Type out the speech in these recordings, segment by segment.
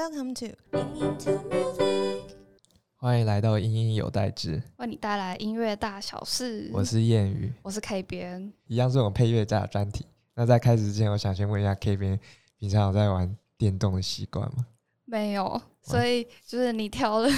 Welcome to 欢迎来到音音有代志，为你带来音乐大小事。我是谚语，我是 K 边，一样是我们配乐家的专题。那在开始之前，我想先问一下 K 边，平常有在玩电动的习惯吗？没有，所以就是你挑了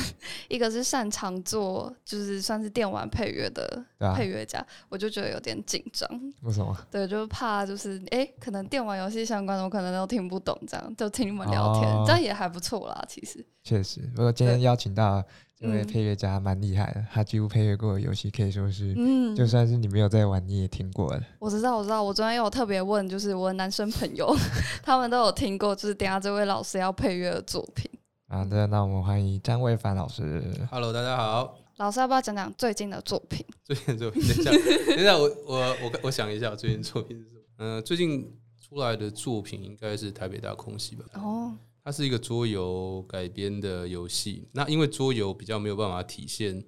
一个是擅长做，就是算是电玩配乐的配乐家，我就觉得有点紧张。为什么？对，就怕就是哎、可能电玩游戏相关的我可能都听不懂，这样就听你们聊天，哦这样也还不错啦。其实，确实，不过今天邀请到这位嗯配乐家蛮厉害的，他几乎配乐过的游戏可以说是，嗯，就算是你没有在玩，你也听过的。我知道，我知道，我昨天有特别问，就是我的男生朋友，他们都有听过，就是等一下这位老师要配乐的作品。好的，那我们欢迎张卫凡老师。Hello，大家好。老师要不要讲讲最近的作品？最近的作品，等一下，等一下，我我我我想一下，最近作品是什么？嗯、最近出来的作品应该是台北大空袭吧？哦，它是一个桌游改编的游戏。那因为桌游比较没有办法体现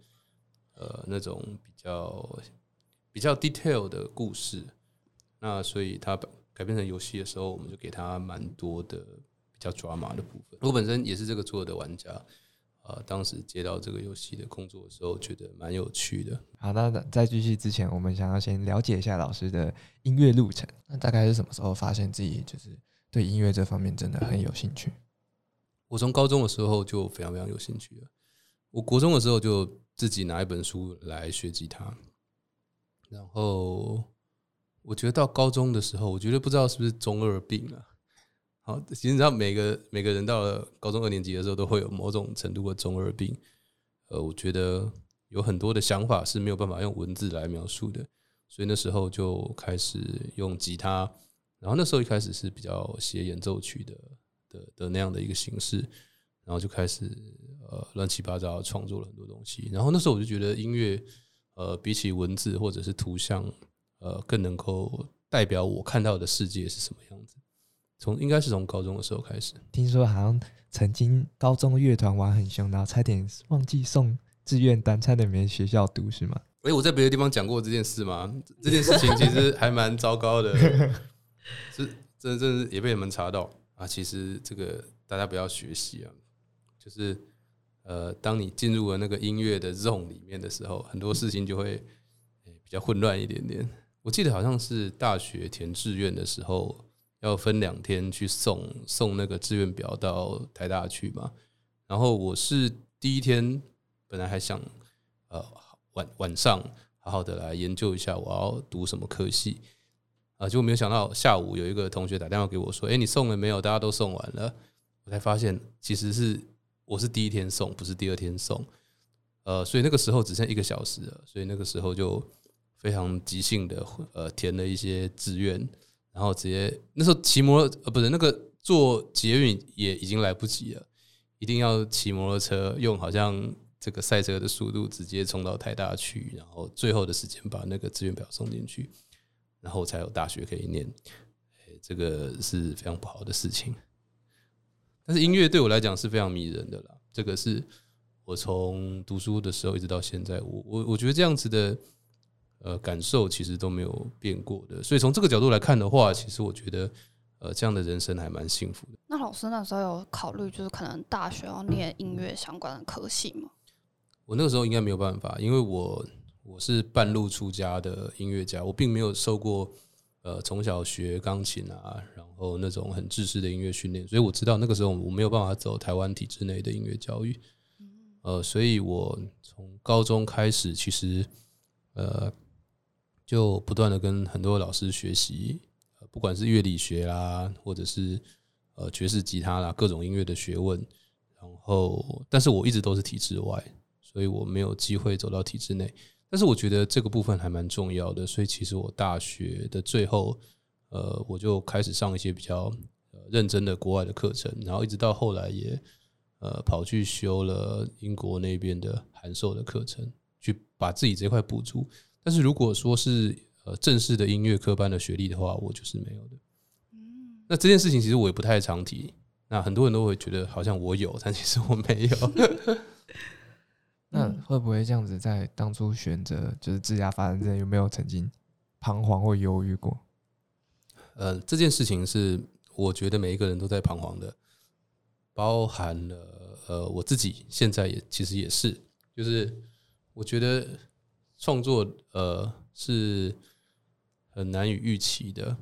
呃那种比较比较 detail 的故事，那所以它改编成游戏的时候，我们就给它蛮多的比较 drama 的部分。我本身也是这个桌的玩家。呃，当时接到这个游戏的工作的时候，觉得蛮有趣的。好，那在继续之前，我们想要先了解一下老师的音乐路程。那大概是什么时候发现自己就是对音乐这方面真的很有兴趣？我从高中的时候就非常非常有兴趣了。我国中的时候就自己拿一本书来学吉他，然后我觉得到高中的时候，我觉得不知道是不是中二病啊。好，其实你知道每个每个人到了高中二年级的时候，都会有某种程度的中二病。呃，我觉得有很多的想法是没有办法用文字来描述的，所以那时候就开始用吉他。然后那时候一开始是比较写演奏曲的的的那样的一个形式，然后就开始呃乱七八糟创作了很多东西。然后那时候我就觉得音乐呃比起文字或者是图像呃更能够代表我看到的世界是什么样子。从应该是从高中的时候开始，听说好像曾经高中乐团玩很凶，然后差点忘记送志愿单，差点没学校读，是吗？诶，我在别的地方讲过这件事吗？这件事情其实还蛮糟糕的，是真的真的也被你们查到啊。其实这个大家不要学习啊，就是呃，当你进入了那个音乐的 zone 里面的时候，很多事情就会、比较混乱一点点。我记得好像是大学填志愿的时候，要分两天去送送那个志愿表到台大去嘛。然后我是第一天本来还想呃晚晚上好好的来研究一下我要读什么科系啊，结果没有想到下午有一个同学打电话给我说：“哎、你送了没有？大家都送完了。”我才发现其实是我是第一天送，不是第二天送。呃，所以那个时候只剩一个小时了，所以那个时候就非常即兴的呃填了一些志愿，然后直接那时候骑摩托呃不是那个坐捷运也已经来不及了，一定要骑摩托车用好像这个赛车的速度直接冲到台大去，然后最后的时间把那个志愿表送进去，然后才有大学可以念。诶这个是非常不好的事情。但是音乐对我来讲是非常迷人的啦，这个是我从读书的时候一直到现在，我我我觉得这样子的呃感受其实都没有变过的。所以从这个角度来看的话，其实我觉得呃这样的人生还蛮幸福的。那老师那时候有考虑，就是可能大学要念音乐相关的科系吗？我那个时候应该没有办法，因为我我是半路出家的音乐家，我并没有受过呃从小学钢琴啊，然后那种很制式的音乐训练，所以我知道那个时候我没有办法走台湾体制内的音乐教育。呃，所以我从高中开始，其实呃就不断的跟很多老师学习，呃不管是乐理学啦，或者是呃爵士吉他啦，各种音乐的学问。然后，但是我一直都是体制外，所以我没有机会走到体制内。但是我觉得这个部分还蛮重要的，所以其实我大学的最后，呃，我就开始上一些比较呃认真的国外的课程，然后一直到后来也呃跑去修了英国那边的函授的课程，去把自己这块补足。但是如果说是呃正式的音乐科班的学历的话，我就是没有的。嗯那这件事情其实我也不太常提，那很多人都会觉得好像我有，但其实我没有。那会不会这样子，在当初选择就是自家发展之前，有没有曾经彷徨或犹豫过？呃，这件事情是我觉得每一个人都在彷徨的。包含了呃我自己现在也其实也是，就是我觉得创作呃是很难以预期的。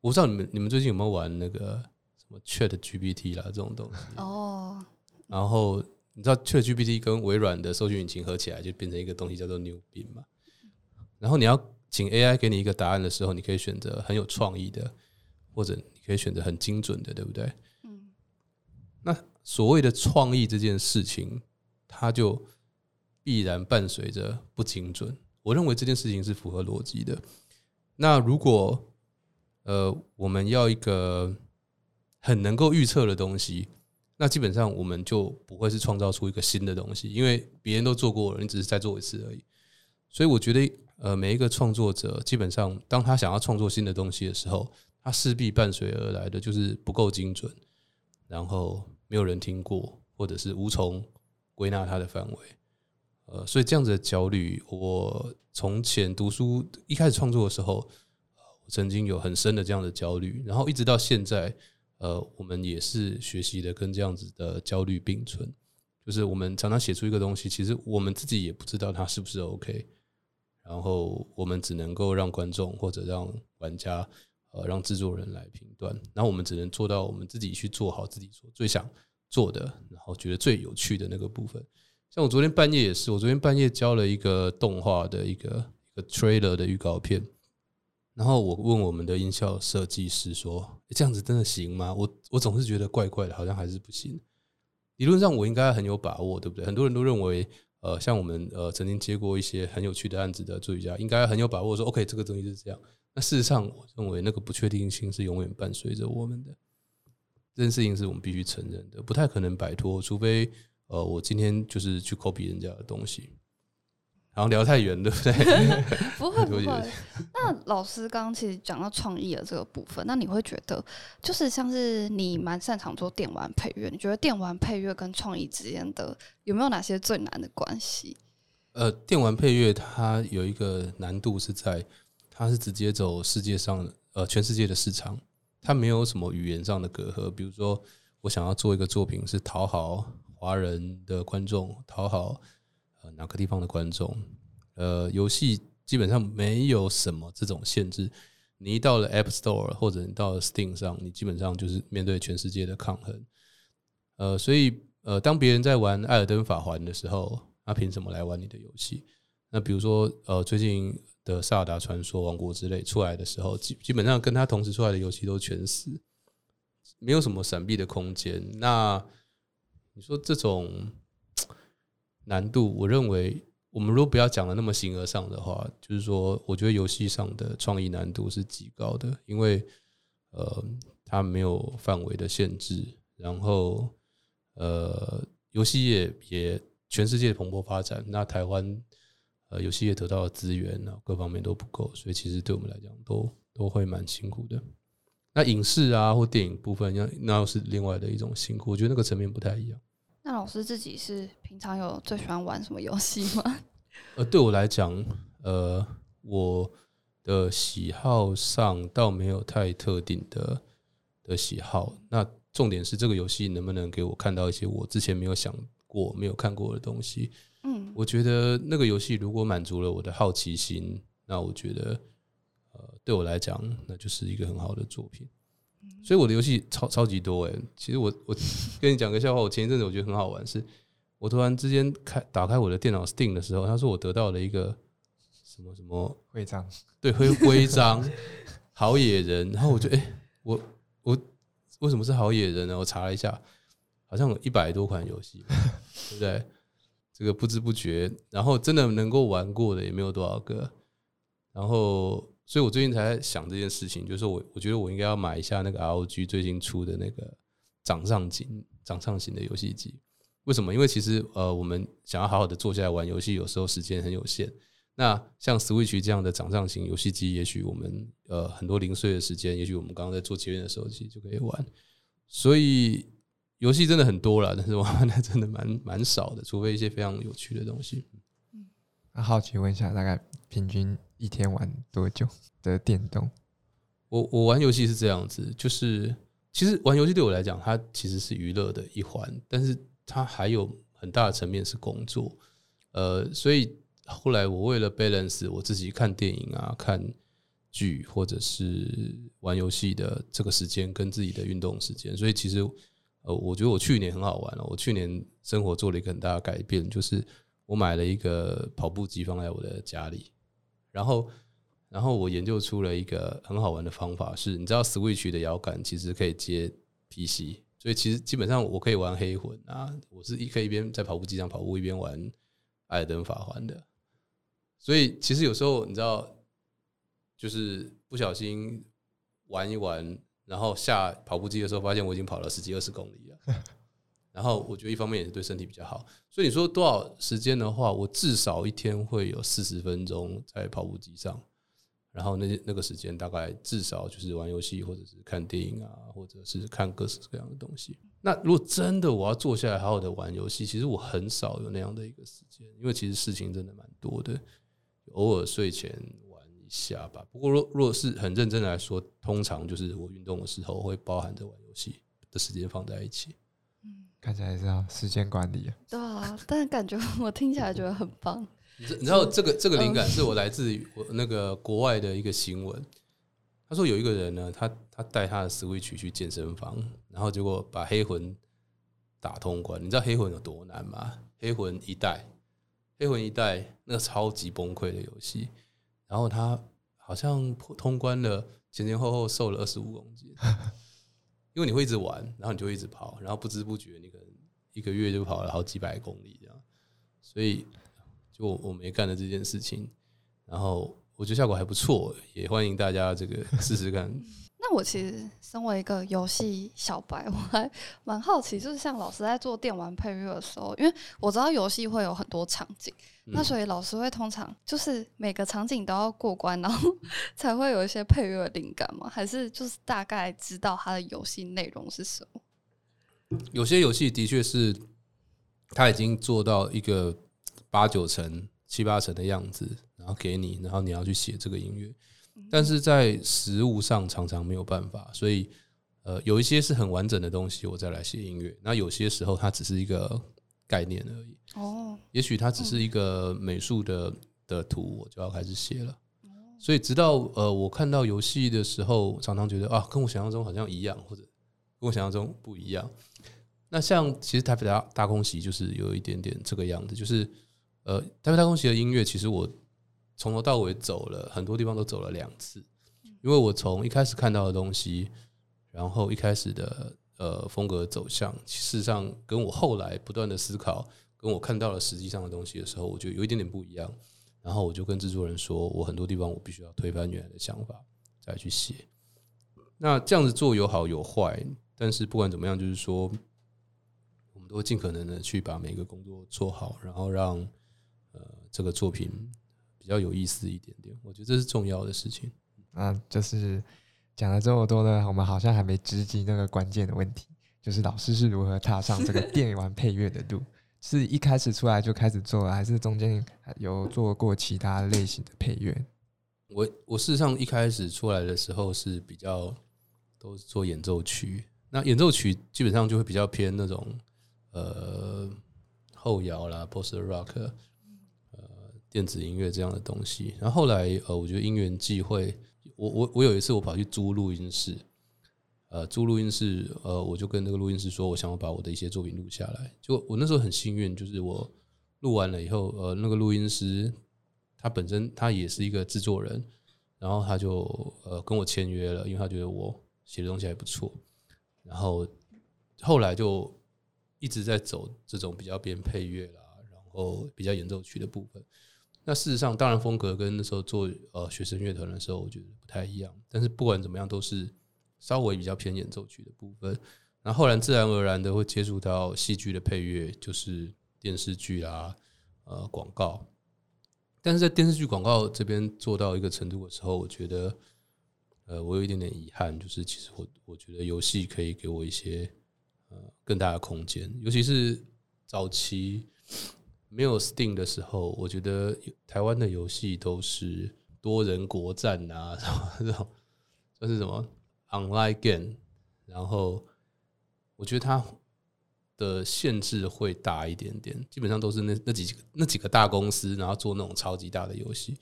我不知道你们你们最近有没有玩那个什么 Chat GPT 啦这种东西哦，然后你知道 Chat GPT 跟微软的搜索引擎合起来就变成一个东西叫做 New Bing 嘛？然后你要请 AI 给你一个答案的时候，你可以选择很有创意的，或者你可以选择很精准的，对不对？嗯那所谓的创意这件事情，它就必然伴随着不精准。我认为这件事情是符合逻辑的。那如果呃我们要一个很能够预测的东西，那基本上我们就不会是创造出一个新的东西，因为别人都做过了，你只是再做一次而已。所以我觉得，呃，每一个创作者基本上，当他想要创作新的东西的时候，他势必伴随而来的就是不够精准，然后没有人听过，或者是无从归纳他的范围。呃，所以这样子的焦虑，我从前读书一开始创作的时候，我曾经有很深的这样的焦虑，然后一直到现在，呃，我们也是学习的跟这样子的焦虑并存，就是我们常常写出一个东西，其实我们自己也不知道它是不是 OK，然后我们只能够让观众或者让玩家，呃，让制作人来评断，然后我们只能做到我们自己去做好自己所最想做的，然后觉得最有趣的那个部分。像我昨天半夜也是，我昨天半夜交了一个动画的一个一个 trailer 的预告片，然后我问我们的音效设计师说：“这样子真的行吗？”我我总是觉得怪怪的，好像还是不行。理论上我应该很有把握，对不对？很多人都认为，呃，像我们呃曾经接过一些很有趣的案子的作曲家，应该很有把握说，OK，这个东西是这样。那事实上，我认为那个不确定性是永远伴随着我们的。这件事情是我们必须承认的，不太可能摆脱，除非呃，我今天就是去 copy 人家的东西。好像聊太远，对不对？不会不会。那老师刚刚其实讲到创意的这个部分，那你会觉得就是像是你蛮擅长做电玩配乐，你觉得电玩配乐跟创意之间的有没有哪些最难的关系？呃，电玩配乐它有一个难度是在，它是直接走世界上呃全世界的市场，它没有什么语言上的隔阂。比如说，我想要做一个作品是讨好华人的观众，讨好呃哪个地方的观众，呃，游戏基本上没有什么这种限制。你一到了 App Store 或者你到了 Steam 上，你基本上就是面对全世界的抗衡。呃，所以呃，当别人在玩《艾尔登法环》的时候，他凭什么来玩你的游戏？那比如说，呃，最近的《萨尔达传说：王国之泪》出来的时候，基基本上跟他同时出来的游戏都全死，没有什么闪避的空间。那你说这种难度，我认为我们如果不要讲的那么形而上的话，就是说，我觉得游戏上的创意难度是极高的，因为呃，它没有范围的限制，然后呃，游戏业也全世界蓬勃发展，那台湾呃游戏业得到的资源啊各方面都不够，所以其实对我们来讲都都会蛮辛苦的。那影视啊或电影部分，那那又是另外的一种辛苦，我觉得那个层面不太一样。那老师自己是平常有最喜欢玩什么游戏吗？呃，对我来讲，呃，我的喜好上倒没有太特定的的喜好。那重点是这个游戏能不能给我看到一些我之前没有想过、没有看过的东西。嗯，我觉得那个游戏如果满足了我的好奇心，那我觉得，呃，对我来讲，那就是一个很好的作品。所以我的游戏超超级多诶、其实我我 跟你讲个笑话，我前一阵子我觉得很好玩，是我突然之间开打开我的电脑 Steam 的时候，他说我得到了一个什么什么徽章，对徽徽章 好野人，然后我就哎、我我为什么是好野人呢？我查了一下，好像有一百多款游戏，对不对？这个不知不觉，然后真的能够玩过的也没有多少个，然后，所以我最近才在想这件事情，就是我我觉得我应该要买一下那个 ROG 最近出的那个掌上型掌上型的游戏机。为什么？因为其实呃，我们想要好好的坐下来玩游戏，有时候时间很有限。那像 Switch 这样的掌上型游戏机，也许我们呃很多零碎的时间，也许我们刚刚在做节约的时候，其实就可以玩。所以游戏真的很多了，但是玩的真的蛮蛮少的，除非一些非常有趣的东西。嗯那好奇问一下，大概平均一天玩多久的电动？我我玩游戏是这样子，就是其实玩游戏对我来讲，它其实是娱乐的一环，但是它还有很大的层面是工作。呃，所以后来我为了 balance 我自己看电影啊、看剧或者是玩游戏的这个时间跟自己的运动时间，所以其实呃，我觉得我去年很好玩了。我去年生活做了一个很大的改变，就是我买了一个跑步机放在我的家里，然后然后我研究出了一个很好玩的方法，是你知道 Switch 的摇杆其实可以接 PC，所以其实基本上我可以玩黑魂啊，我是一可以一边在跑步机上跑步一边玩《艾登法环》的，所以其实有时候你知道。就是不小心玩一玩，然后下跑步机的时候，发现我已经跑了十几二十公里了。然后我觉得一方面也是对身体比较好。所以你说多少时间的话，我至少一天会有四十分钟在跑步机上。然后那那个时间大概至少就是玩游戏，或者是看电影啊，或者是看各式各样的东西。那如果真的我要坐下来好好的玩游戏，其实我很少有那样的一个时间，因为其实事情真的蛮多的，偶尔睡前玩一。下吧，不过若若是很认真来说，通常就是我运动的时候会包含着玩游戏的时间放在一起。嗯，看起来是要时间管理。对啊，但是感觉 我听起来觉得很棒。你知道这个这个灵感是我来自于我那个国外的一个新闻。他说有一个人呢，他他带他的 Switch 去健身房，然后结果把黑魂打通关。你知道黑魂有多难吗？黑魂一代，黑魂一代那个超级崩溃的游戏。然后他好像通关了，前前后后瘦了二十五公斤，因为你会一直玩，然后你就一直跑，然后不知不觉你可能一个月就跑了好几百公里这样，所以就我没干的这件事情，然后我觉得效果还不错，也欢迎大家这个试试看。那我其实身为一个游戏小白，我还蛮好奇，就是像老师在做电玩配乐的时候，因为我知道游戏会有很多场景，那所以老师会通常就是每个场景都要过关，然后 才会有一些配乐灵感吗？还是就是大概知道它的游戏内容是什么？有些游戏的确是他已经做到一个八九成、七八成的样子，然后给你，然后你要去写这个音乐。但是在实物上常常没有办法，所以呃，有一些是很完整的东西，我再来写音乐。那有些时候它只是一个概念而已。哦，也许它只是一个美术的的图，我就要开始写了。所以直到呃，我看到游戏的时候，常常觉得啊，跟我想象中好像一样，或者跟我想象中不一样。那像其实台北大大空袭就是有一点点这个样子，就是呃，台北大空袭的音乐，其实我。从头到尾走了很多地方，都走了两次，因为我从一开始看到的东西，然后一开始的呃风格走向，事实上跟我后来不断的思考，跟我看到了实际上的东西的时候，我觉得有一点点不一样。然后我就跟制作人说，我很多地方我必须要推翻原来的想法，再去写。那这样子做有好有坏，但是不管怎么样，就是说，我们都尽可能的去把每个工作做好，然后让呃这个作品。比较有意思一点点，我觉得这是重要的事情。啊就是讲了这么多呢，我们好像还没直击那个关键的问题，就是老师是如何踏上这个电玩配乐的路？是一开始出来就开始做，还是中间有做过其他类型的配乐？我我事实上一开始出来的时候是比较都是做演奏曲，那演奏曲基本上就会比较偏那种呃后摇啦，post rock。呃电子音乐这样的东西，然后后来呃，我觉得因缘际会，我我我有一次我跑去租录音室，呃，租录音室，呃，我就跟那个录音师说，我想要把我的一些作品录下来。就我那时候很幸运，就是我录完了以后，呃，那个录音师他本身他也是一个制作人，然后他就呃跟我签约了，因为他觉得我写的东西还不错，然后后来就一直在走这种比较偏配乐啦，然后比较演奏曲的部分。那事实上，当然风格跟那时候做呃学生乐团的时候，我觉得不太一样。但是不管怎么样，都是稍微比较偏演奏曲的部分。那后来自然而然的会接触到戏剧的配乐，就是电视剧啊、呃广告。但是在电视剧广告这边做到一个程度的时候，我觉得呃我有一点点遗憾，就是其实我我觉得游戏可以给我一些呃更大的空间，尤其是早期。没有 Steam 的时候，我觉得台湾的游戏都是多人国战啊，这种算是什么 Online Game，然后我觉得它的限制会大一点点，基本上都是那那几个那几个大公司，然后做那种超级大的游戏。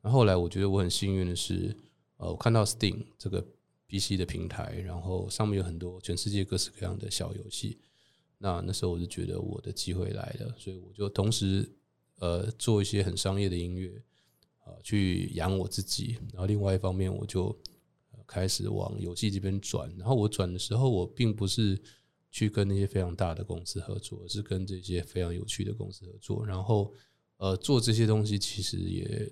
然后后来我觉得我很幸运的是，呃，我看到 Steam 这个 PC 的平台，然后上面有很多全世界各式各样的小游戏。那那时候我就觉得我的机会来了，所以我就同时呃做一些很商业的音乐，呃去养我自己。然后另外一方面，我就开始往游戏这边转。然后我转的时候，我并不是去跟那些非常大的公司合作，而是跟这些非常有趣的公司合作。然后呃做这些东西，其实也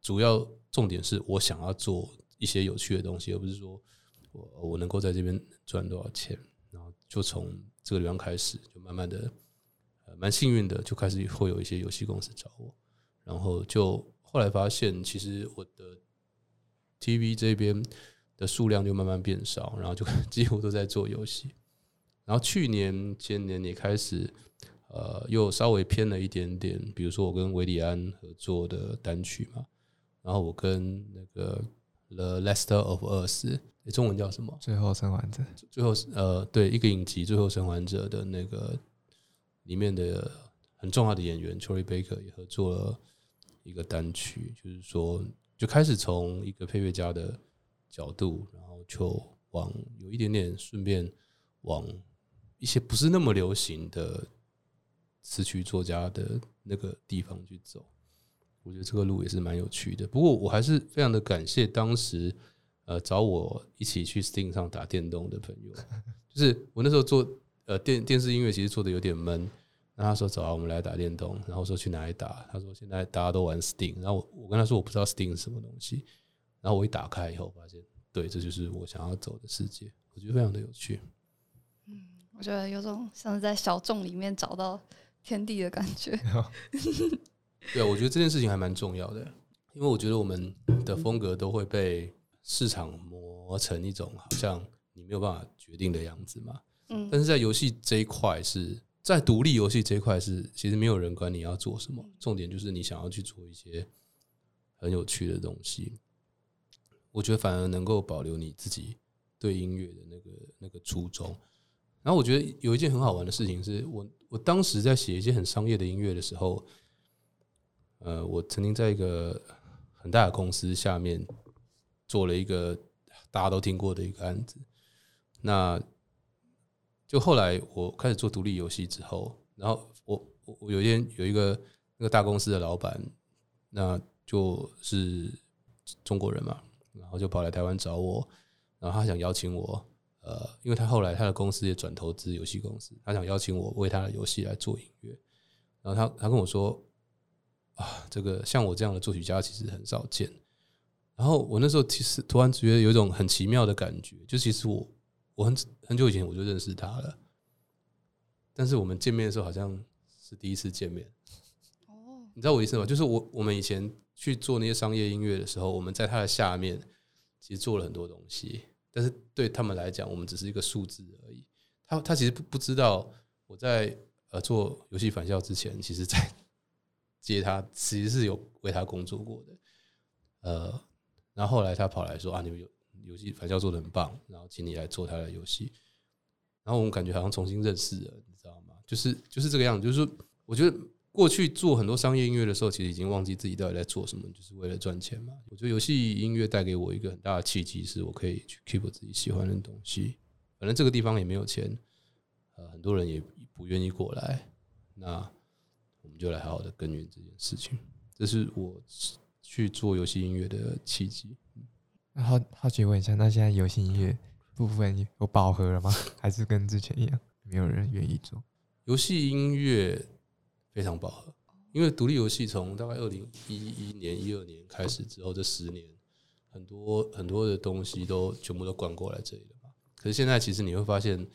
主要重点是我想要做一些有趣的东西，而不是说我我能够在这边赚多少钱。然后就从这个地方开始，就慢慢的，呃，蛮幸运的，就开始会有一些游戏公司找我，然后就后来发现，其实我的 TV 这边的数量就慢慢变少，然后就几乎都在做游戏。然后去年、前年也开始，呃，又稍微偏了一点点，比如说我跟维里安合作的单曲嘛，然后我跟那个 The Lester of Us，中文叫什么？最后生还者，最后呃，对一个影集《最后生还者》的那个里面的很重要的演员 Troy Baker 也合作了一个单曲，就是说就开始从一个配乐家的角度，然后就往有一点点顺便往一些不是那么流行的词曲作家的那个地方去走。我觉得这个路也是蛮有趣的。不过我还是非常的感谢当时。呃，找我一起去 Steam 上打电动的朋友，就是我那时候做呃电电视音乐，其实做的有点闷。那他说：“走啊，我们来打电动。”然后说去哪里打？他说：“现在大家都玩 Steam。”然后我我跟他说：“我不知道 Steam 是什么东西。”然后我一打开以后，发现对，这就是我想要走的世界。我觉得非常的有趣。嗯，我觉得有种像是在小众里面找到天地的感觉。对啊，我觉得这件事情还蛮重要的，因为我觉得我们的风格都会被。市场磨成一种好像你没有办法决定的样子嘛，嗯，但是在游戏这一块是在独立游戏这一块是其实没有人管你要做什么，重点就是你想要去做一些很有趣的东西，我觉得反而能够保留你自己对音乐的那个那个初衷。然后我觉得有一件很好玩的事情是我我当时在写一些很商业的音乐的时候，呃，我曾经在一个很大的公司下面。做了一个大家都听过的一个案子，那就后来我开始做独立游戏之后，然后我我有一天有一个那个大公司的老板，那就是中国人嘛，然后就跑来台湾找我，然后他想邀请我，呃，因为他后来他的公司也转投资游戏公司，他想邀请我为他的游戏来做音乐，然后他他跟我说啊，这个像我这样的作曲家其实很少见。然后我那时候其实突然觉得有一种很奇妙的感觉，就其实我我很很久以前我就认识他了，但是我们见面的时候好像是第一次见面。哦，你知道我意思吗？就是我我们以前去做那些商业音乐的时候，我们在他的下面其实做了很多东西，但是对他们来讲，我们只是一个数字而已。他他其实不不知道我在呃做游戏返校之前，其实在 接他其实是有为他工作过的，呃。然后后来他跑来说啊，你们游游戏反校做的很棒，然后请你来做他的游戏。然后我们感觉好像重新认识了，你知道吗？就是就是这个样子。就是，我觉得过去做很多商业音乐的时候，其实已经忘记自己到底在做什么，就是为了赚钱嘛。我觉得游戏音乐带给我一个很大的契机，是我可以去 keep 自己喜欢的东西。反正这个地方也没有钱，呃，很多人也不愿意过来，那我们就来好好的耕耘这件事情。这是我。去做游戏音乐的契机。好好奇问一下，那现在游戏音乐部分有饱和了吗？还是跟之前一样，没有人愿意做？游戏音乐非常饱和，因为独立游戏从大概二零一一年、一二年开始之后，这十年很多很多的东西都全部都灌过来这里了嘛。可是现在其实你会发现，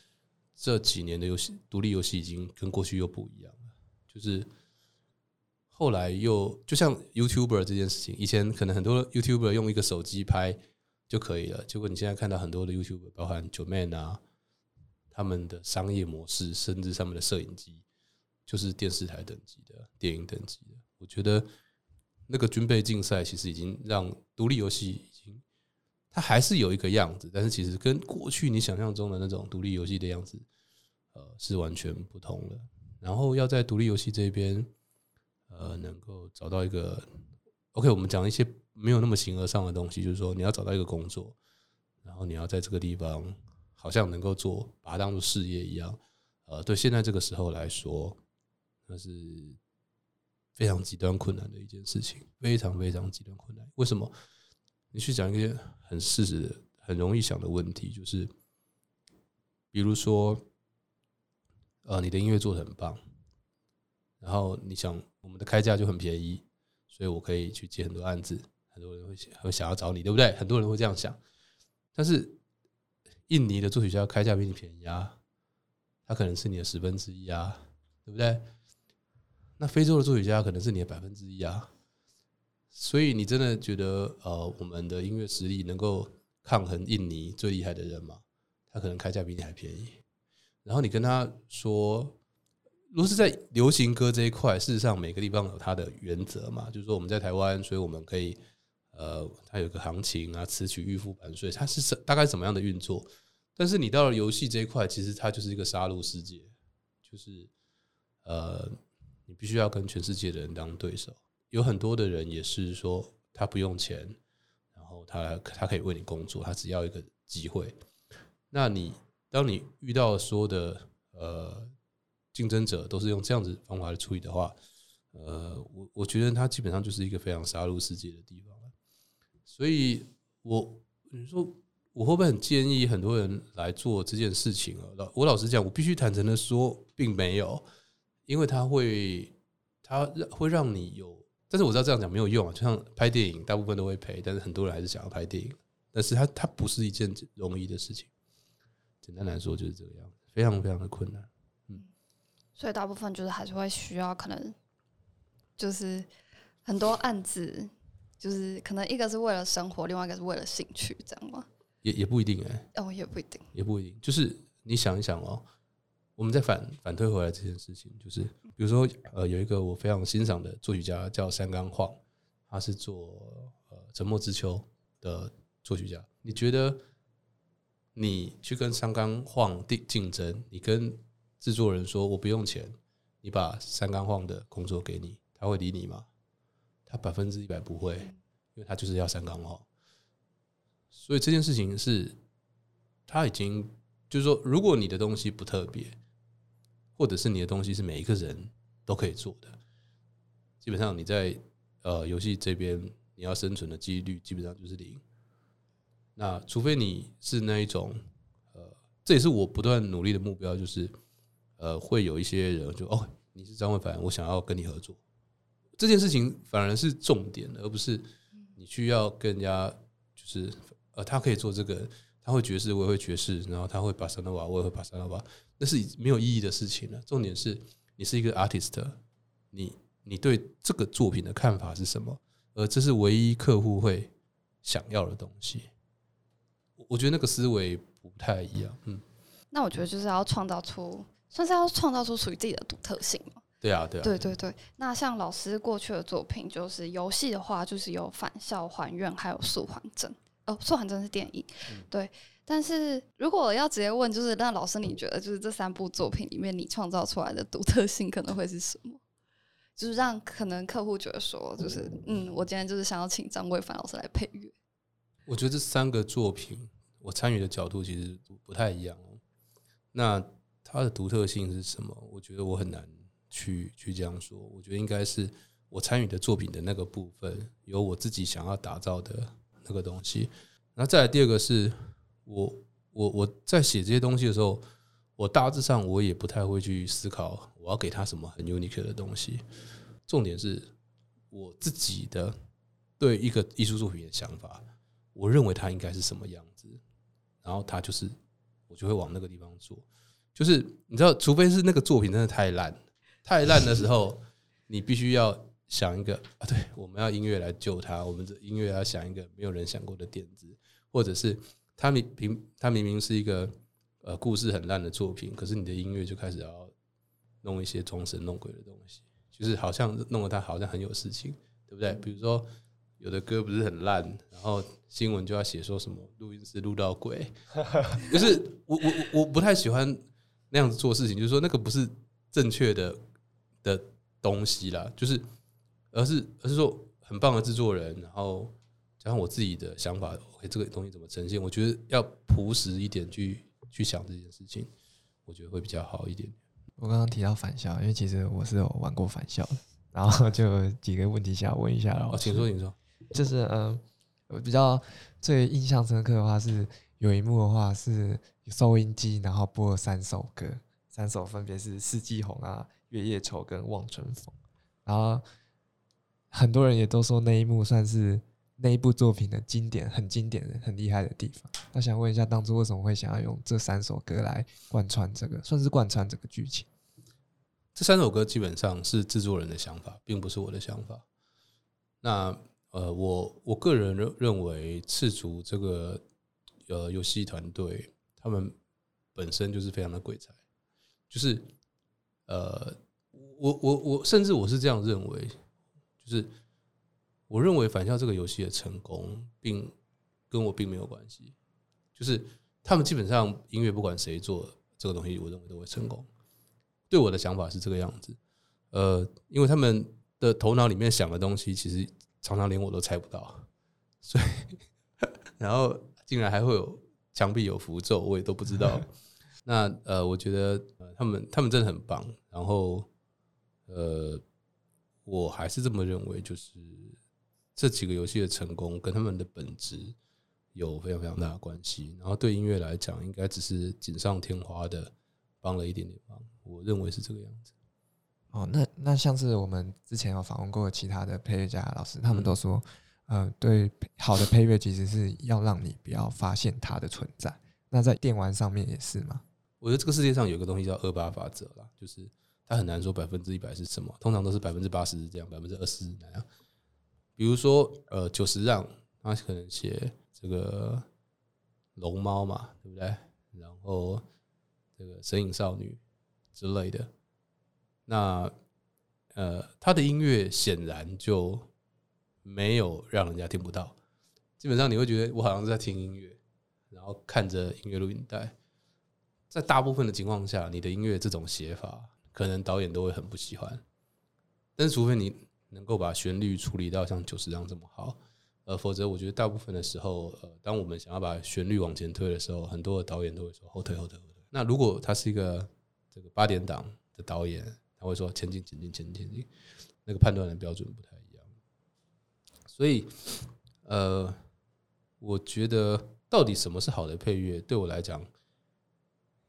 这几年的游戏独立游戏已经跟过去又不一样了，就是。后来又就像 YouTuber 这件事情，以前可能很多 YouTuber 用一个手机拍就可以了，结果你现在看到很多的 YouTuber，包含九 Man 啊，他们的商业模式，甚至他们的摄影机，就是电视台等级的、电影等级的。我觉得那个军备竞赛其实已经让独立游戏已经，它还是有一个样子，但是其实跟过去你想象中的那种独立游戏的样子，呃，是完全不同的。然后要在独立游戏这边，呃，能够找到一个 OK，我们讲一些没有那么形而上的东西，就是说你要找到一个工作，然后你要在这个地方好像能够做，把它当做事业一样。呃，对现在这个时候来说，那是非常极端困难的一件事情，非常非常极端困难。为什么？你去讲一些很事实、很容易想的问题，就是，比如说，呃，你的音乐做的很棒，然后你想我们的开价就很便宜，所以我可以去接很多案子，很多人会会想要找你，对不对？很多人会这样想，但是印尼的作曲家开价比你便宜啊，他可能是你的十分之一啊，对不对？那非洲的作曲家可能是你的百分之一啊。所以你真的觉得呃，我们的音乐实力能够抗衡印尼最厉害的人吗？他可能开价比你还便宜。然后你跟他说，如果是在流行歌这一块，事实上每个地方有它的原则嘛，就是说我们在台湾，所以我们可以呃，它有个行情啊，词曲预付版税，它是大概怎么样的运作？但是你到了游戏这一块，其实它就是一个杀戮世界，就是呃，你必须要跟全世界的人当对手。有很多的人也是说，他不用钱，然后他他可以为你工作，他只要一个机会。那你当你遇到说的呃竞争者都是用这样子方法来处理的话，呃，我我觉得它基本上就是一个非常杀戮世界的地方所以，我你说我会不会很建议很多人来做这件事情啊？老我老实讲，我必须坦诚的说，并没有，因为他会他让会让你有。但是我知道这样讲没有用啊，就像拍电影，大部分都会赔，但是很多人还是想要拍电影。但是它它不是一件容易的事情，简单来说就是这个样子，非常非常的困难。嗯，所以大部分就是还是会需要可能就是很多案子，就是可能一个是为了生活，另外一个是为了兴趣，这样吗？也也不一定哎，哦，也不一定，也不一定，就是你想一想哦。我们再反反推回来这件事情，就是比如说，呃，有一个我非常欣赏的作曲家叫三冈晃，他是做呃《沉默之秋》的作曲家。你觉得你去跟三冈晃竞竞争，你跟制作人说我不用钱，你把三缸晃的工作给你，他会理你吗？他百分之一百不会，因为他就是要三缸晃。所以这件事情是，他已经就是说，如果你的东西不特别。或者是你的东西是每一个人都可以做的，基本上你在呃游戏这边你要生存的几率基本上就是零。那除非你是那一种呃，这也是我不断努力的目标，就是呃会有一些人就哦你是张伟凡，我想要跟你合作，这件事情反而是重点而不是你需要跟人家就是呃他可以做这个。他会爵士，我也会爵士，然后他会把萨诺瓦，我也会把萨诺瓦，那是没有意义的事情了。重点是你是一个 artist，你你对这个作品的看法是什么？而这是唯一客户会想要的东西。我觉得那个思维不太一样。嗯，那我觉得就是要创造出，算是要创造出属于自己的独特性嘛。对啊，对啊，对对对。那像老师过去的作品，就是游戏的话，就是有返校还愿，还有速还真。哦，《素还真》是电影，对。但是如果要直接问，就是那老师，你觉得就是这三部作品里面，你创造出来的独特性可能会是什么？就是让可能客户觉得说，就是嗯，我今天就是想要请张桂凡老师来配乐。我觉得这三个作品，我参与的角度其实不太一样哦。那它的独特性是什么？我觉得我很难去去这样说。我觉得应该是我参与的作品的那个部分，有我自己想要打造的。那个东西，那再来第二个是我我我在写这些东西的时候，我大致上我也不太会去思考我要给他什么很 unique 的东西。重点是我自己的对一个艺术作品的想法，我认为它应该是什么样子，然后它就是我就会往那个地方做。就是你知道，除非是那个作品真的太烂，太烂的时候，你必须要。想一个啊，对，我们要音乐来救他。我们的音乐要想一个没有人想过的点子，或者是他明明他明明是一个呃故事很烂的作品，可是你的音乐就开始要弄一些装神弄鬼的东西，就是好像弄得他好像很有事情，对不对？比如说有的歌不是很烂，然后新闻就要写说什么录音室录到鬼，就是我我我不太喜欢那样子做事情，就是说那个不是正确的的东西啦，就是而是而是说很棒的制作人，然后加上我自己的想法，OK 这个东西怎么呈现，我觉得要朴实一点去去想这件事情，我觉得会比较好一点。我刚刚提到返校，因为其实我是有玩过返校的，然后就有几个问题想问一下老哦，请说，请说。就是嗯，我比较最印象深刻的话是有一幕的话是收音机，然后播了三首歌，三首分别是《四季红》啊、《月夜愁》跟《望春风》，然后很多人也都说那一幕算是那一部作品的经典，很经典的、很厉害的地方。那想问一下，当初为什么会想要用这三首歌来贯穿这个，算是贯穿这个剧情？这三首歌基本上是制作人的想法，并不是我的想法。那呃，我我个人认认为赤足这个呃游戏团队，他们本身就是非常的鬼才，就是呃，我我我甚至我是这样认为，就是我认为返校这个游戏的成功，并跟我并没有关系，就是他们基本上音乐不管谁做这个东西，我认为都会成功。对我的想法是这个样子，呃，因为他们的头脑里面想的东西，其实常常连我都猜不到，所以 然后竟然还会有墙壁有符咒，我也都不知道。那呃，我觉得呃他们他们真的很棒，然后呃，我还是这么认为，就是这几个游戏的成功跟他们的本质有非常非常大的关系。然后对音乐来讲，应该只是锦上添花的帮了一点点忙，我认为是这个样子。哦，那那像是我们之前有访问过其他的配乐家老师，他们都说，呃，对好的配乐其实是要让你不要发现它的存在。那在电玩上面也是吗？我觉得这个世界上有个东西叫二八法则啦，就是它很难说百分之一百是什么，通常都是百分之八十这样，百分之二十那样。比如说，呃，九十让他可能写这个龙猫嘛，对不对？然后这个神隐少女之类的，那呃，他的音乐显然就没有让人家听不到。基本上你会觉得我好像是在听音乐，然后看着音乐录影带。在大部分的情况下，你的音乐这种写法，可能导演都会很不喜欢。但是，除非你能够把旋律处理到像九十张这么好，呃，否则我觉得大部分的时候，呃，当我们想要把旋律往前推的时候，很多的导演都会说后退、后退、后退。那如果他是一个这个八点档的导演，他会说前进、前进、前进、前进，那个判断的标准不太。所以，呃，我觉得到底什么是好的配乐，对我来讲。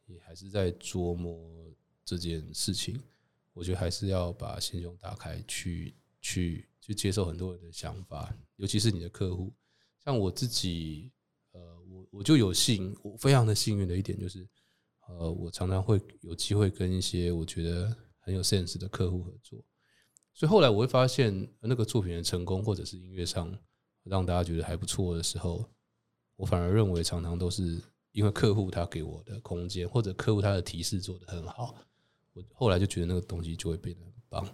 也还是在琢磨这件事情，我觉得还是要把心胸打开，去去去接受很多人的想法，尤其是你的客户。像我自己，呃，我我就有幸，我非常的幸运的一点就是，呃，我常常会有机会跟一些我觉得很有 sense 的客户合作，所以后来我会发现，那个作品的成功，或者是音乐上让大家觉得还不错的时候，我反而认为常常都是。因为客户他给我的空间，或者客户他的提示做的很好，我后来就觉得那个东西就会变得很棒，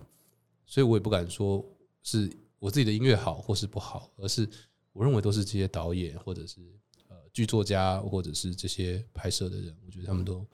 所以我也不敢说是我自己的音乐好或是不好，而是我认为都是这些导演或者是呃剧作家或者是这些拍摄的人，我觉得他们都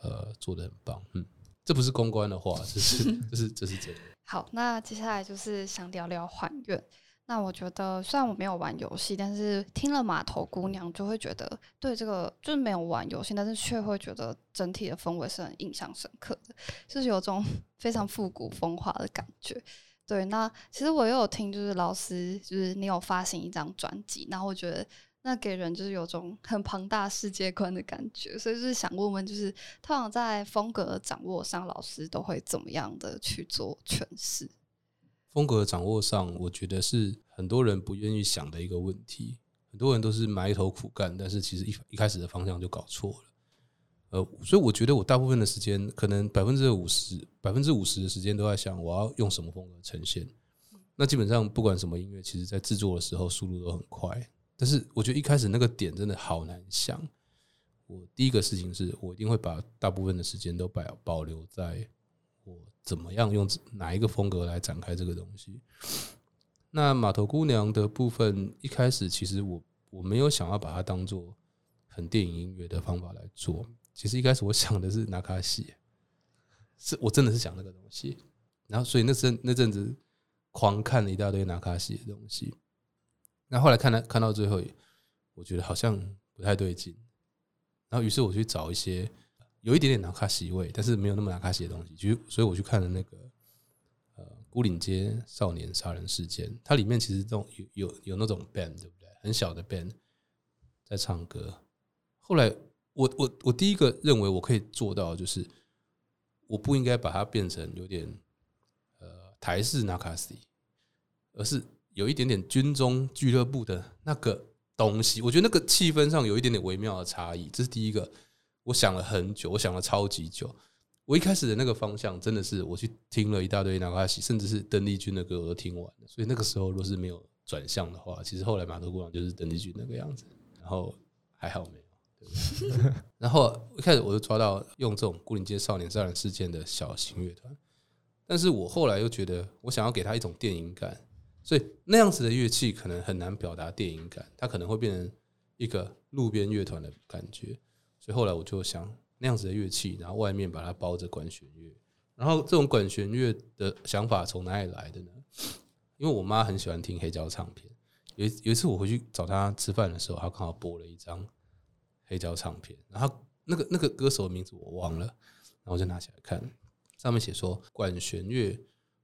呃做的很棒，嗯，这不是公关的话，这是这是这是真的。好，那接下来就是想聊聊还愿。那我觉得，虽然我没有玩游戏，但是听了《码头姑娘》就会觉得，对这个就是没有玩游戏，但是却会觉得整体的氛围是很印象深刻的，就是有种非常复古风华的感觉。对，那其实我也有听，就是老师，就是你有发行一张专辑，然后我觉得那给人就是有种很庞大世界观的感觉，所以就是想问问，就是通常在风格掌握上，老师都会怎么样的去做诠释？风格掌握上，我觉得是很多人不愿意想的一个问题。很多人都是埋头苦干，但是其实一一开始的方向就搞错了。呃，所以我觉得我大部分的时间，可能百分之五十、百分之五十的时间都在想我要用什么风格呈现。那基本上不管什么音乐，其实在制作的时候速度都很快。但是我觉得一开始那个点真的好难想。我第一个事情是我一定会把大部分的时间都保保留在。我怎么样用哪一个风格来展开这个东西？那码头姑娘的部分，一开始其实我我没有想要把它当做很电影音乐的方法来做。其实一开始我想的是拿卡西，是我真的是想那个东西。然后所以那阵那阵子狂看了一大堆拿卡西的东西。那后来看了看到最后，我觉得好像不太对劲。然后于是我去找一些有一点点拿卡西味，但是没有那么拿卡西的东西。就所以我去看了那个呃。孤岭街少年杀人事件，它里面其实这种有有有那种 band 对不对？很小的 band 在唱歌。后来我我我第一个认为我可以做到，就是我不应该把它变成有点呃台式纳卡西，而是有一点点军中俱乐部的那个东西。我觉得那个气氛上有一点点微妙的差异，这是第一个。我想了很久，我想了超级久。我一开始的那个方向真的是我去听了一大堆纳卡西，甚至是邓丽君的歌我都听完了。所以那个时候若是没有转向的话，其实后来马头姑娘就是邓丽君那个样子。然后还好没有。然后一开始我就抓到用这种孤岭街少年杀人事件的小型乐团，但是我后来又觉得我想要给他一种电影感，所以那样子的乐器可能很难表达电影感，它可能会变成一个路边乐团的感觉。所以后来我就想。那样子的乐器，然后外面把它包着管弦乐，然后这种管弦乐的想法从哪里来的呢？因为我妈很喜欢听黑胶唱片，有有一次我回去找她吃饭的时候，她刚好播了一张黑胶唱片，然后那个那个歌手的名字我忘了，然后我就拿起来看，上面写说管弦乐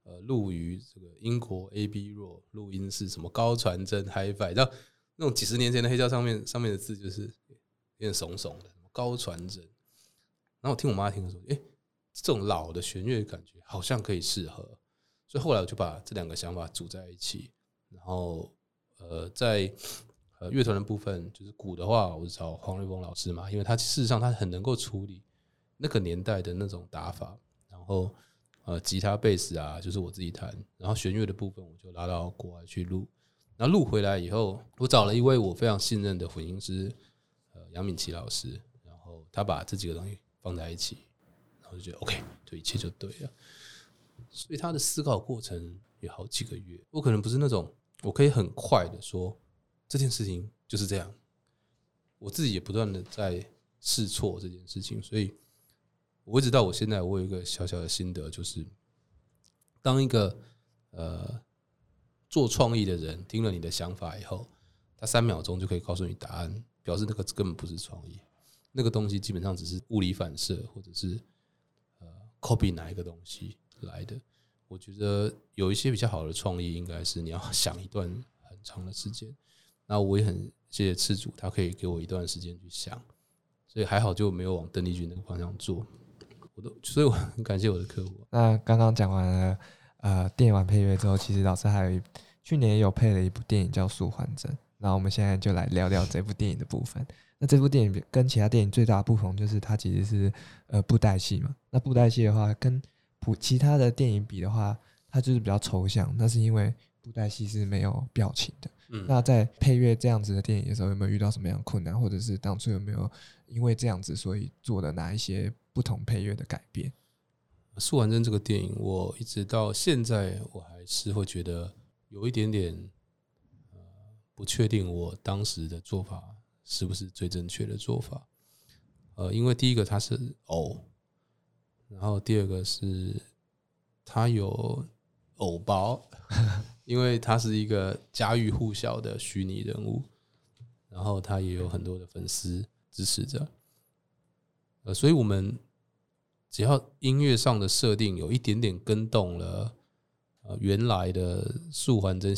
呃录于这个英国 A B 弱录音室什么高传真 HiFi，然后那种几十年前的黑胶上面上面的字就是有点怂怂的，高传真。然后我听我妈听的时候，哎，这种老的弦乐感觉好像可以适合，所以后来我就把这两个想法组在一起。然后，呃，在呃乐团的部分，就是鼓的话，我是找黄瑞峰老师嘛，因为他事实上他很能够处理那个年代的那种打法。然后，呃，吉他、贝斯啊，就是我自己弹。然后弦乐的部分，我就拉到国外去录。然后录回来以后，我找了一位我非常信任的混音师，呃，杨敏琪老师。然后他把这几个东西。放在一起，然后就觉得 OK，这一切就对了。所以他的思考过程有好几个月。我可能不是那种我可以很快的说这件事情就是这样。我自己也不断的在试错这件事情，所以我一直到我现在，我有一个小小的心得，就是当一个呃做创意的人听了你的想法以后，他三秒钟就可以告诉你答案，表示那个根本不是创意。那个东西基本上只是物理反射，或者是呃 copy 哪一个东西来的。我觉得有一些比较好的创意，应该是你要 想一段很长的时间。那我也很谢谢次主，他可以给我一段时间去想，所以还好就没有往邓丽君那个方向做。我都所以我很感谢我的客户。那刚刚讲完了呃电影配乐之后，其实老师还有一去年也有配了一部电影叫《素还真》，那我们现在就来聊聊这部电影的部分。那这部电影跟其他电影最大的不同就是它其实是呃布袋戏嘛。那布袋戏的话，跟普其他的电影比的话，它就是比较抽象。那是因为布袋戏是没有表情的。嗯。那在配乐这样子的电影的时候，有没有遇到什么样的困难，或者是当初有没有因为这样子所以做的哪一些不同配乐的改变？《素还真》这个电影，我一直到现在我还是会觉得有一点点呃不确定，我当时的做法。是不是最正确的做法？呃，因为第一个它是偶，然后第二个是它有偶包，因为它是一个家喻户晓的虚拟人物，然后他也有很多的粉丝支持着。呃，所以我们只要音乐上的设定有一点点跟动了，呃，原来的素环真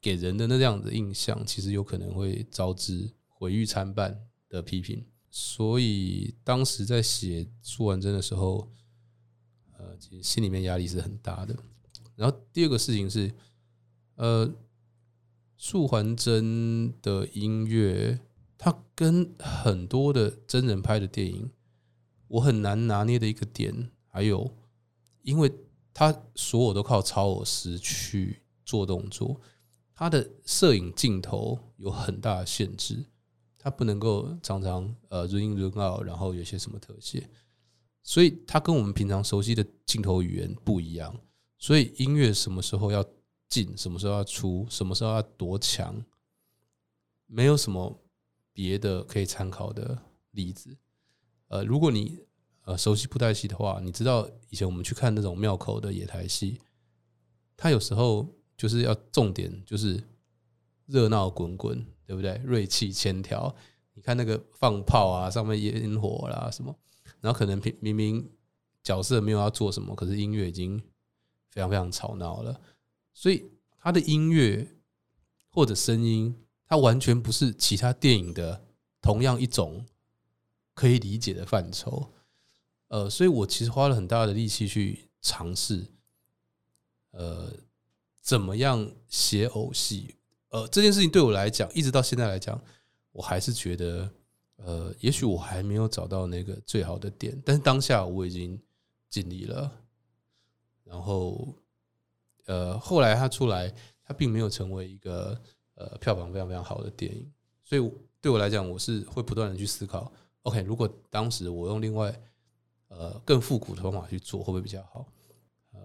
给人的那样的印象，其实有可能会招致。毁誉参半的批评，所以当时在写《素环真》的时候，呃，其实心里面压力是很大的。然后第二个事情是，呃，《素环真》的音乐，它跟很多的真人拍的电影，我很难拿捏的一个点，还有，因为他所有都靠超偶师去做动作，他的摄影镜头有很大的限制。他不能够常常呃 run in run out，然后有些什么特写，所以他跟我们平常熟悉的镜头语言不一样。所以音乐什么时候要进，什么时候要出，什么时候要多强，没有什么别的可以参考的例子。呃，如果你呃熟悉布袋戏的话，你知道以前我们去看那种庙口的野台戏，它有时候就是要重点就是热闹滚滚，对不对？锐气千条。你看那个放炮啊，上面烟火啦什么，然后可能明明明角色没有要做什么，可是音乐已经非常非常吵闹了。所以它的音乐或者声音，它完全不是其他电影的同样一种可以理解的范畴。呃，所以我其实花了很大的力气去尝试，呃，怎么样写偶戏。呃，这件事情对我来讲，一直到现在来讲。我还是觉得，呃，也许我还没有找到那个最好的点，但是当下我已经尽力了。然后，呃，后来他出来，他并没有成为一个呃票房非常非常好的电影，所以对我来讲，我是会不断的去思考，OK，如果当时我用另外呃更复古的方法去做，会不会比较好？呃，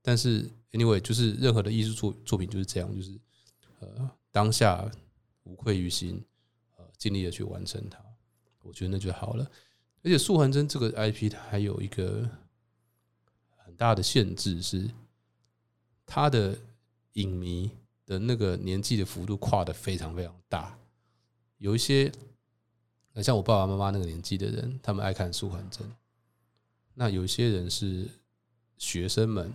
但是 anyway，就是任何的艺术作作品就是这样，就是呃当下无愧于心。呃尽力的去完成它，我觉得那就好了。而且素还真这个 IP 它还有一个很大的限制，是它的影迷的那个年纪的幅度跨的非常非常大。有一些像我爸爸妈妈那个年纪的人，他们爱看素还真；那有一些人是学生们，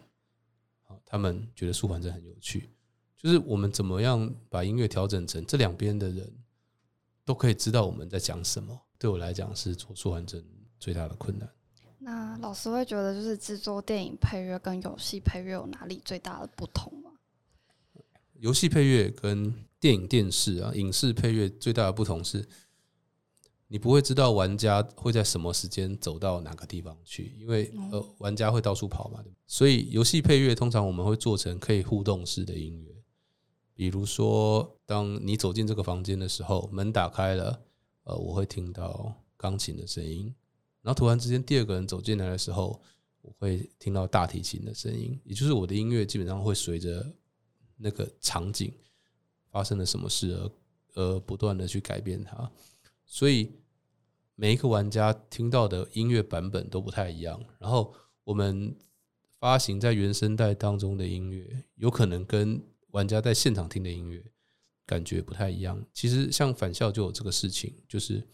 他们觉得素还真很有趣。就是我们怎么样把音乐调整成这两边的人。都可以知道我们在讲什么。对我来讲，是做素还真最大的困难。那老师会觉得，就是制作电影配乐跟游戏配乐有哪里最大的不同吗？游戏配乐跟电影、电视啊、影视配乐最大的不同是，你不会知道玩家会在什么时间走到哪个地方去，因为呃，玩家会到处跑嘛，对所以游戏配乐通常我们会做成可以互动式的音乐。比如说，当你走进这个房间的时候，门打开了，呃，我会听到钢琴的声音。然后突然之间，第二个人走进来的时候，我会听到大提琴的声音。也就是我的音乐基本上会随着那个场景发生了什么事而而不断的去改变它。所以每一个玩家听到的音乐版本都不太一样。然后我们发行在原声带当中的音乐，有可能跟玩家在现场听的音乐感觉不太一样。其实像返校就有这个事情，就是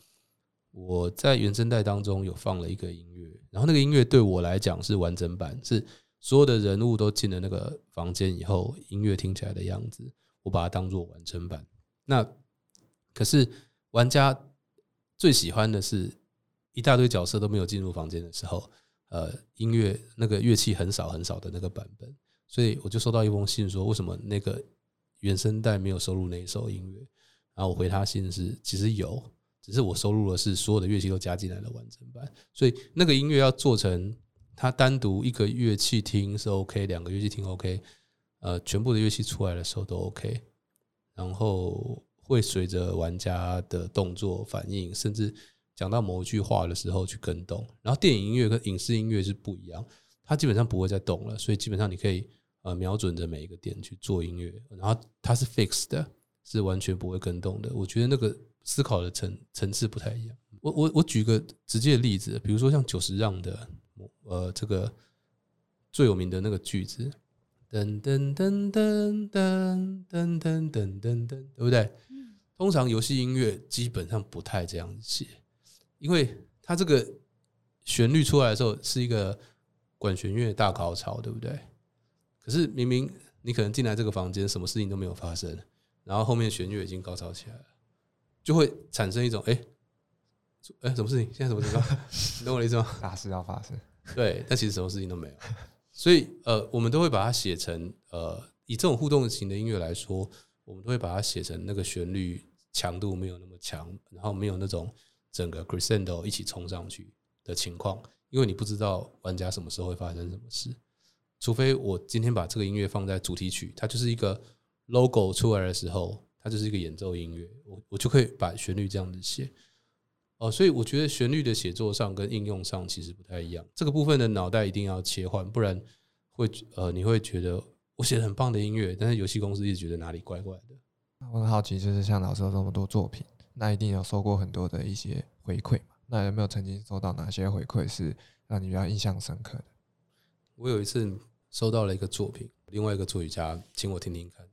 我在原声带当中有放了一个音乐，然后那个音乐对我来讲是完整版，是所有的人物都进了那个房间以后，音乐听起来的样子，我把它当做完整版。那可是玩家最喜欢的是一大堆角色都没有进入房间的时候，呃，音乐那个乐器很少很少的那个版本。所以我就收到一封信，说为什么那个原声带没有收录那一首音乐？然后我回他信是，其实有，只是我收录的是所有的乐器都加进来的完整版。所以那个音乐要做成，它单独一个乐器听是 OK，两个乐器听 OK，呃，全部的乐器出来的时候都 OK，然后会随着玩家的动作反应，甚至讲到某一句话的时候去跟动。然后电影音乐跟影视音乐是不一样，它基本上不会再动了，所以基本上你可以。呃，瞄准着每一个点去做音乐，然后它是 fixed 的，是完全不会跟动的。我觉得那个思考的层层次不太一样。我我我举个直接的例子，比如说像九十让的，呃，这个最有名的那个句子，噔噔噔噔噔噔噔噔噔，对不对？通常游戏音乐基本上不太这样写，因为它这个旋律出来的时候是一个管弦乐大高潮，对不对？可是明明你可能进来这个房间，什么事情都没有发生，然后后面弦乐已经高潮起来了，就会产生一种哎哎什么事情？现在什么情况？你懂我的意思吗？大事要发生。对，但其实什么事情都没有。所以呃，我们都会把它写成呃，以这种互动型的音乐来说，我们都会把它写成那个旋律强度没有那么强，然后没有那种整个 crescendo 一起冲上去的情况，因为你不知道玩家什么时候会发生什么事。除非我今天把这个音乐放在主题曲，它就是一个 logo 出来的时候，它就是一个演奏音乐，我我就可以把旋律这样子写。哦，所以我觉得旋律的写作上跟应用上其实不太一样，这个部分的脑袋一定要切换，不然会呃你会觉得我写的很棒的音乐，但是游戏公司一直觉得哪里怪怪的。我很好奇，就是像老师有这么多作品，那一定有收过很多的一些回馈嘛？那有没有曾经收到哪些回馈是让你比较印象深刻的？我有一次收到了一个作品，另外一个作曲家请我听听看，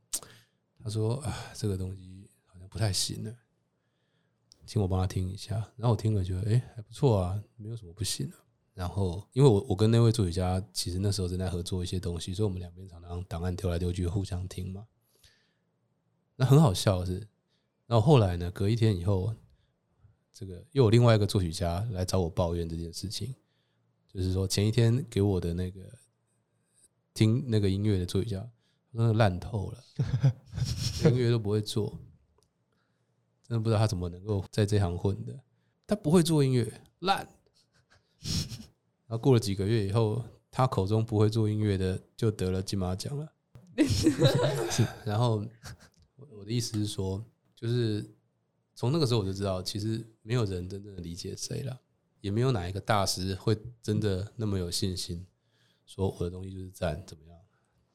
他说啊，这个东西好像不太行呢，请我帮他听一下。然后我听了觉得，哎、还不错啊，没有什么不行的、然后，因为我我跟那位作曲家其实那时候正在合作一些东西，所以我们两边常常档案丢来丢去，互相听嘛。那很好笑的是，然后后来呢，隔一天以后，这个又有另外一个作曲家来找我抱怨这件事情，就是说前一天给我的那个听那个音乐的作曲家，他说烂透了，音乐都不会做，真的不知道他怎么能够在这行混的。他不会做音乐，烂。然后过了几个月以后，他口中不会做音乐的就得了金马奖了。是，然后我我的意思是说，就是从那个时候我就知道，其实没有人真正的理解谁了，也没有哪一个大师会真的那么有信心，说我的东西就是赞怎么样？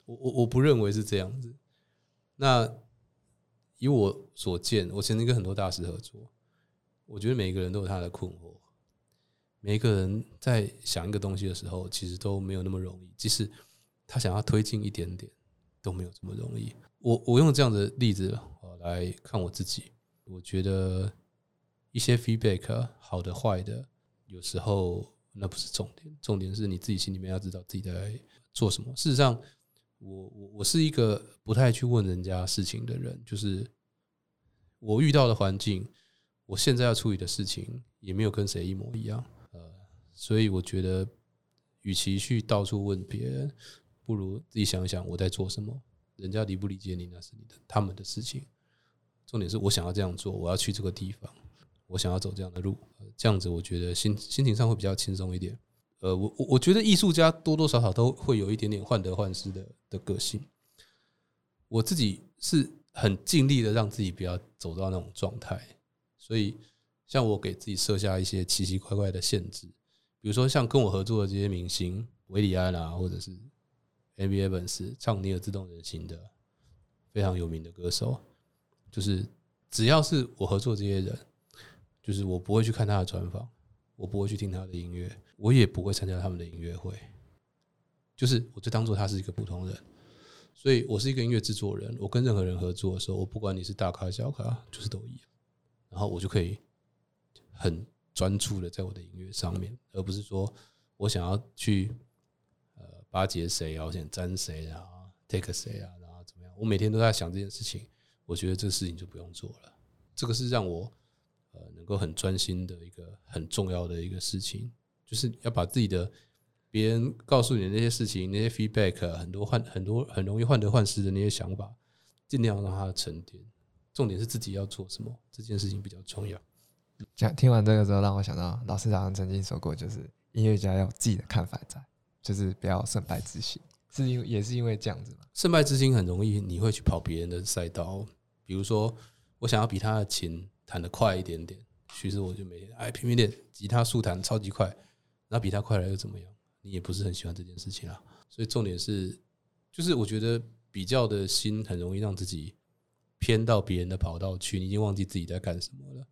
我我我不认为是这样子。那以我所见，我曾经跟很多大师合作，我觉得每一个人都有他的困惑，每一个人在想一个东西的时候，其实都没有那么容易，即使他想要推进一点点，都没有这么容易。我我用这样的例子来看我自己，我觉得一些 feedback 好的坏的，有时候那不是重点，重点是你自己心里面要知道自己在做什么。事实上，我我我是一个不太去问人家事情的人，就是我遇到的环境，我现在要处理的事情也没有跟谁一模一样，呃，所以我觉得，与其去到处问别人，不如自己想一想我在做什么。人家理不理解你那是你的他们的事情，重点是我想要这样做，我要去这个地方，我想要走这样的路，这样子我觉得心心情上会比较轻松一点。呃，我我我觉得艺术家多多少少都会有一点点患得患失的的个性。我自己是很尽力的让自己不要走到那种状态，所以像我给自己设下一些奇奇怪怪的限制，比如说像跟我合作的这些明星，维里安啊，或者是 NBA 本斯唱《尼尔自动人心》的非常有名的歌手，就是只要是我合作这些人，就是我不会去看他的专访，我不会去听他的音乐，我也不会参加他们的音乐会，就是我就当做他是一个普通人。所以我是一个音乐制作人，我跟任何人合作的时候，我不管你是大咖小咖，就是都一样，然后我就可以很专注的在我的音乐上面，而不是说我想要去呃巴结谁啊，我想沾谁啊，take 谁啊，然后怎么样？我每天都在想这件事情，我觉得这个事情就不用做了。这个是让我呃能够很专心的一个很重要的一个事情，就是要把自己的别人告诉你的那些事情、那些 feedback，很多患很多很容易患得患失的那些想法，尽量让它沉淀。重点是自己要做什么，这件事情比较重要。讲听完这个之后，让我想到老师早上曾经说过，就是音乐家要有自己的看法在，就是不要胜败之心，是因为也是因为这样子嘛。胜败之心很容易，你会去跑别人的赛道。比如说，我想要比他的琴弹得快一点点，其实我就每天哎拼命练吉他速弹超级快，那比他快了又怎么样？你也不是很喜欢这件事情啊。所以重点是，就是我觉得比较的心很容易让自己偏到别人的跑道去，你已经忘记自己在干什么了。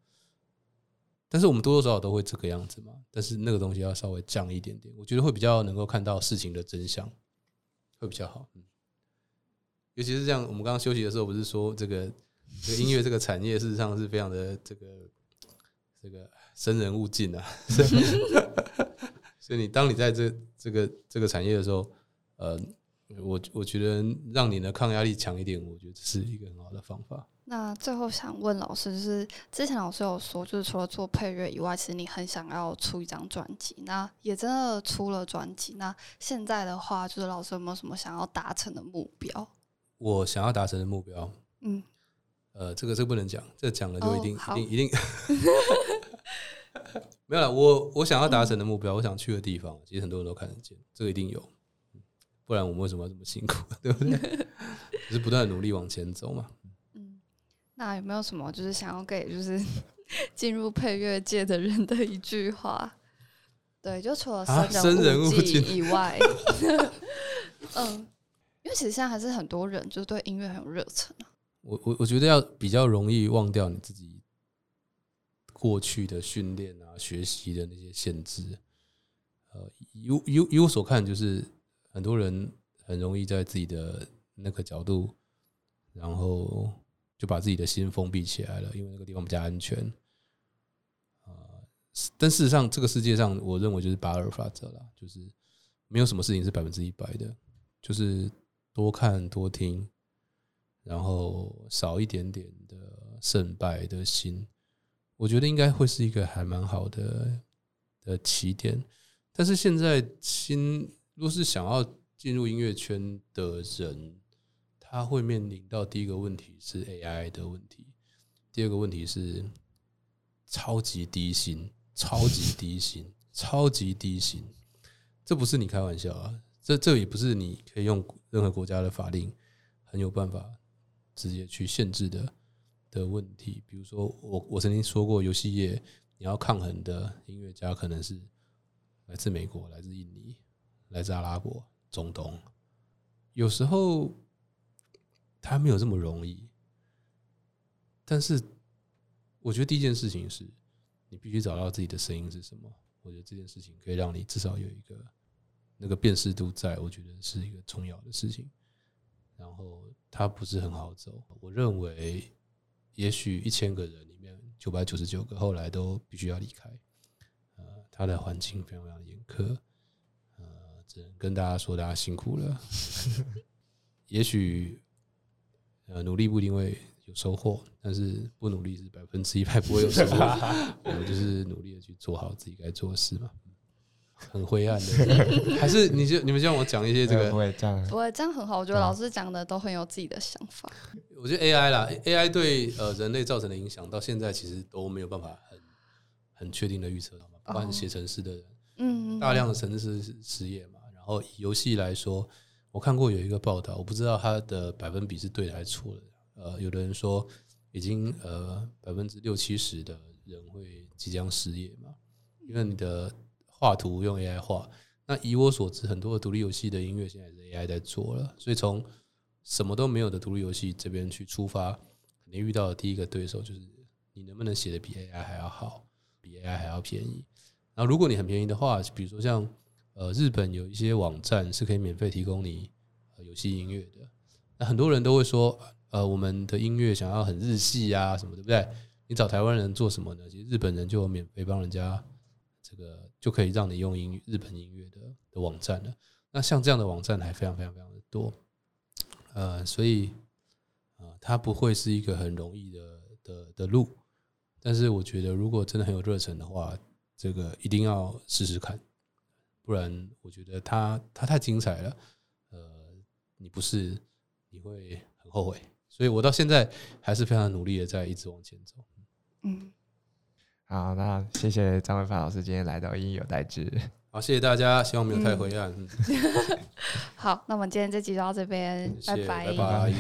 但是我们多多少少都会这个样子嘛，但是那个东西要稍微降一点点，我觉得会比较能够看到事情的真相，会比较好。嗯，尤其是这样，我们刚刚休息的时候不是说这个这个音乐这个产业事实上是非常的这个这个生人勿近啊，所以你当你在这这个这个产业的时候，呃，我我觉得让你的抗压力强一点，我觉得这是一个很好的方法。那最后想问老师，就是之前老师有说，就是除了做配乐以外，其实你很想要出一张专辑，那也真的出了专辑。那现在的话，就是老师有没有什么想要达成的目标？我想要达成的目标，嗯，呃，这个这个不能讲，这讲了就一定、哦一定一定 没有了。我我想要达成的目标，我想去的地方，其实很多人都看得见，这个一定有，不然我们为什么要这么辛苦，对不对？只是不断努力往前走嘛。嗯，那有没有什么就是想要给就是 进入配乐界的人的一句话？对，就除了啊生生人勿勿近近以外，嗯，因为为其实现在还是很多人就是对音乐很有热忱啊。我我我觉得要比较容易忘掉你自己过去的训练啊、学习的那些限制。呃，以我以我所看，就是很多人很容易在自己的那个角度，然后就把自己的心封闭起来了，因为那个地方比较安全。啊、但事实上，这个世界上，我认为就是八二法则啦，就是没有什么事情是百分之一百的，就是多看多听，然后少一点点的胜败的心，我觉得应该会是一个还蛮好的的起点。但是现在新若是想要进入音乐圈的人，他会面临到第一个问题是 AI 的问题，第二个问题是超级低薪，超级低薪，超级低薪，这不是你开玩笑啊，这这也不是你可以用任何国家的法令很有办法直接去限制的的问题。比如说，我我曾经说过，游戏业你要抗衡的音乐家可能是来自美国、来自印尼、来自阿拉伯、中东，有时候他没有这么容易。但是，我觉得第一件事情是你必须找到自己的声音是什么。我觉得这件事情可以让你至少有一个那个辨识度在，我觉得是一个重要的事情。然后它不是很好走，我认为也许一千个人里面九百九十九个后来都必须要离开。呃，他的环境非常非常严苛，呃，只能跟大家说大家辛苦了。也许呃努力不一定会有收获，但是不努力是百分之一百不会有收获。我们就是努力的去做好自己该做的事嘛。很灰暗的，还是你就你们希望我讲一些这个不会这样，不会，这样很好。我觉得老师讲的都很有自己的想法。我觉得 AI 啦，AI 对呃人类造成的影响，到现在其实都没有办法很很确定的预测到嘛。不管是写程式的人，嗯，大量的程式失业嘛。然后以游戏来说，我看过有一个报道，我不知道它的百分比是对的还是错的。呃，有的人说已经呃百分之六七十的人会即将失业嘛，因为你的画图用 AI 画。那以我所知，很多的独立游戏的音乐现在是 AI 在做了，所以从什么都没有的独立游戏这边去出发，肯定遇到的第一个对手就是你能不能写的比 AI 还要好，比 AI 还要便宜。然后如果你很便宜的话，比如说像呃日本有一些网站是可以免费提供你游戏音乐的，那很多人都会说，呃我们的音乐想要很日系啊什么，对不对？你找台湾人做什么呢？其实日本人就有免费帮人家这个就可以让你用音日本音乐的的网站了。那像这样的网站还非常非常非常的多，呃，所以呃它不会是一个很容易的的的路。但是我觉得，如果真的很有热忱的话，这个一定要试试看，不然我觉得它它太精彩了，呃，你不是你会很后悔。所以我到现在还是非常努力的在一直往前走。嗯，好，那谢谢张文凡老师今天来到音有代志。好，谢谢大家，希望没有太灰暗。嗯 好，那我们今天这集就到这边，拜拜